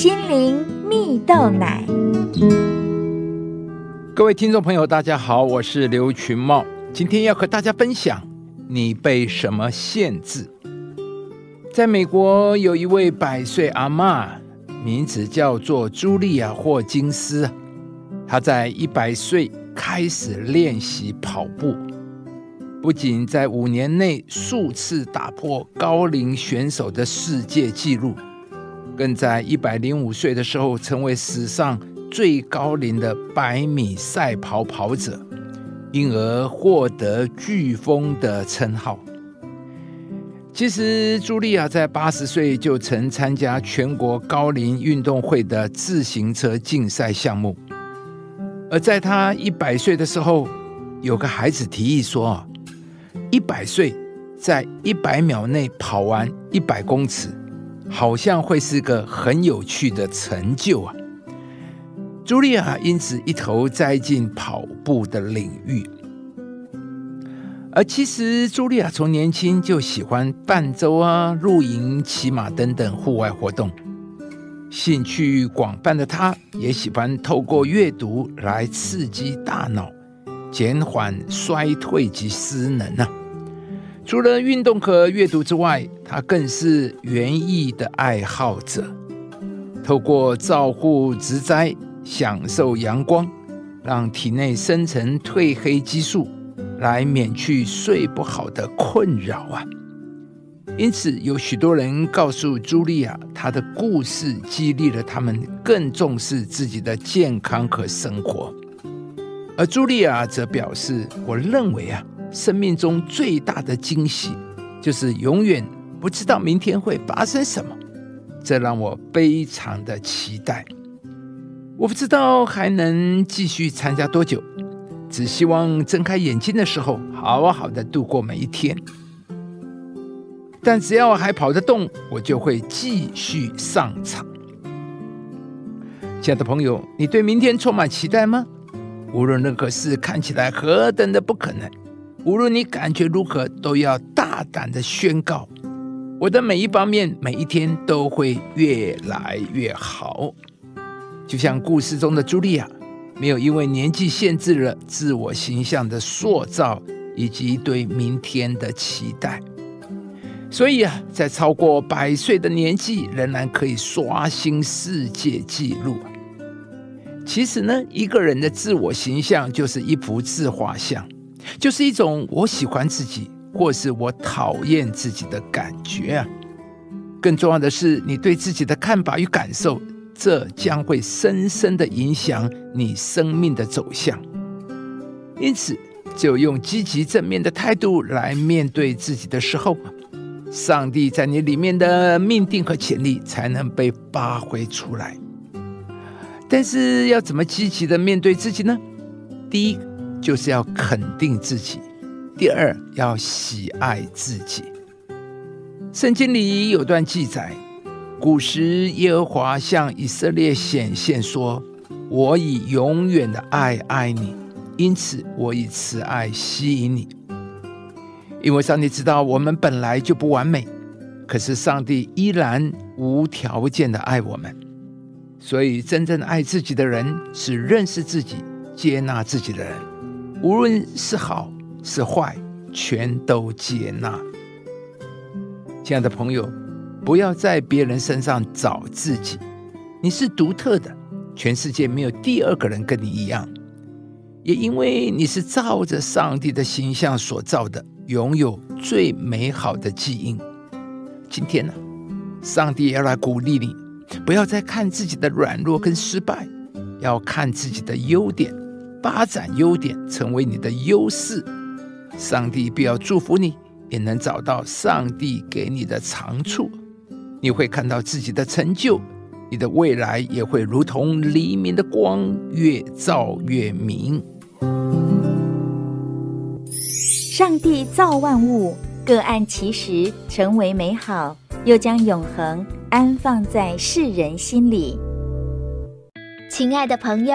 心灵蜜豆奶。各位听众朋友，大家好，我是刘群茂，今天要和大家分享：你被什么限制？在美国，有一位百岁阿妈，名字叫做茱莉亚·霍金斯。她在一百岁开始练习跑步，不仅在五年内数次打破高龄选手的世界纪录，更在一百零五岁的时候成为史上最高龄的百米赛跑跑者，因而获得“飓风”的称号。其实，茱莉亚在八十岁就曾参加全国高龄运动会的自行车竞赛项目，而在她一百岁的时候，有个孩子提议说：“一百岁在一百秒内跑完一百公尺，好像会是个很有趣的成就啊！”茱莉亚因此一头栽进跑步的领域。而其实，茱莉亚从年轻就喜欢泛舟啊、露营、骑马等等户外活动。兴趣广泛的她，也喜欢透过阅读来刺激大脑，减缓衰退及失能啊。除了运动和阅读之外，他更是园艺的爱好者。透过照顾植栽，享受阳光，让体内生成褪黑激素。来免去睡不好的困扰啊！因此，有许多人告诉茱莉亚，她的故事激励了他们更重视自己的健康和生活。而茱莉亚则表示：“我认为啊，生命中最大的惊喜就是永远不知道明天会发生什么，这让我非常的期待。我不知道还能继续参加多久。”只希望睁开眼睛的时候，好好的度过每一天。但只要还跑得动，我就会继续上场。亲爱的朋友，你对明天充满期待吗？无论任何事看起来何等的不可能，无论你感觉如何，都要大胆的宣告：我的每一方面，每一天都会越来越好。就像故事中的茱莉亚。没有因为年纪限制了自我形象的塑造以及对明天的期待，所以啊，在超过百岁的年纪仍然可以刷新世界纪录。其实呢，一个人的自我形象就是一幅自画像，就是一种我喜欢自己或是我讨厌自己的感觉啊。更重要的是，你对自己的看法与感受。这将会深深的影响你生命的走向，因此，只有用积极正面的态度来面对自己的时候，上帝在你里面的命定和潜力才能被发挥出来。但是，要怎么积极的面对自己呢？第一，就是要肯定自己；第二，要喜爱自己。圣经里有段记载。古时，耶和华向以色列显现说：“我以永远的爱爱你，因此我以慈爱吸引你。因为上帝知道我们本来就不完美，可是上帝依然无条件的爱我们。所以，真正爱自己的人是认识自己、接纳自己的人，无论是好是坏，全都接纳。”亲爱的朋友。不要在别人身上找自己，你是独特的，全世界没有第二个人跟你一样。也因为你是照着上帝的形象所造的，拥有最美好的基因。今天呢，上帝要来鼓励你，不要再看自己的软弱跟失败，要看自己的优点，发展优点成为你的优势。上帝必要祝福你，也能找到上帝给你的长处。你会看到自己的成就，你的未来也会如同黎明的光，越照越明。上帝造万物，各按其时成为美好，又将永恒安放在世人心里。亲爱的朋友，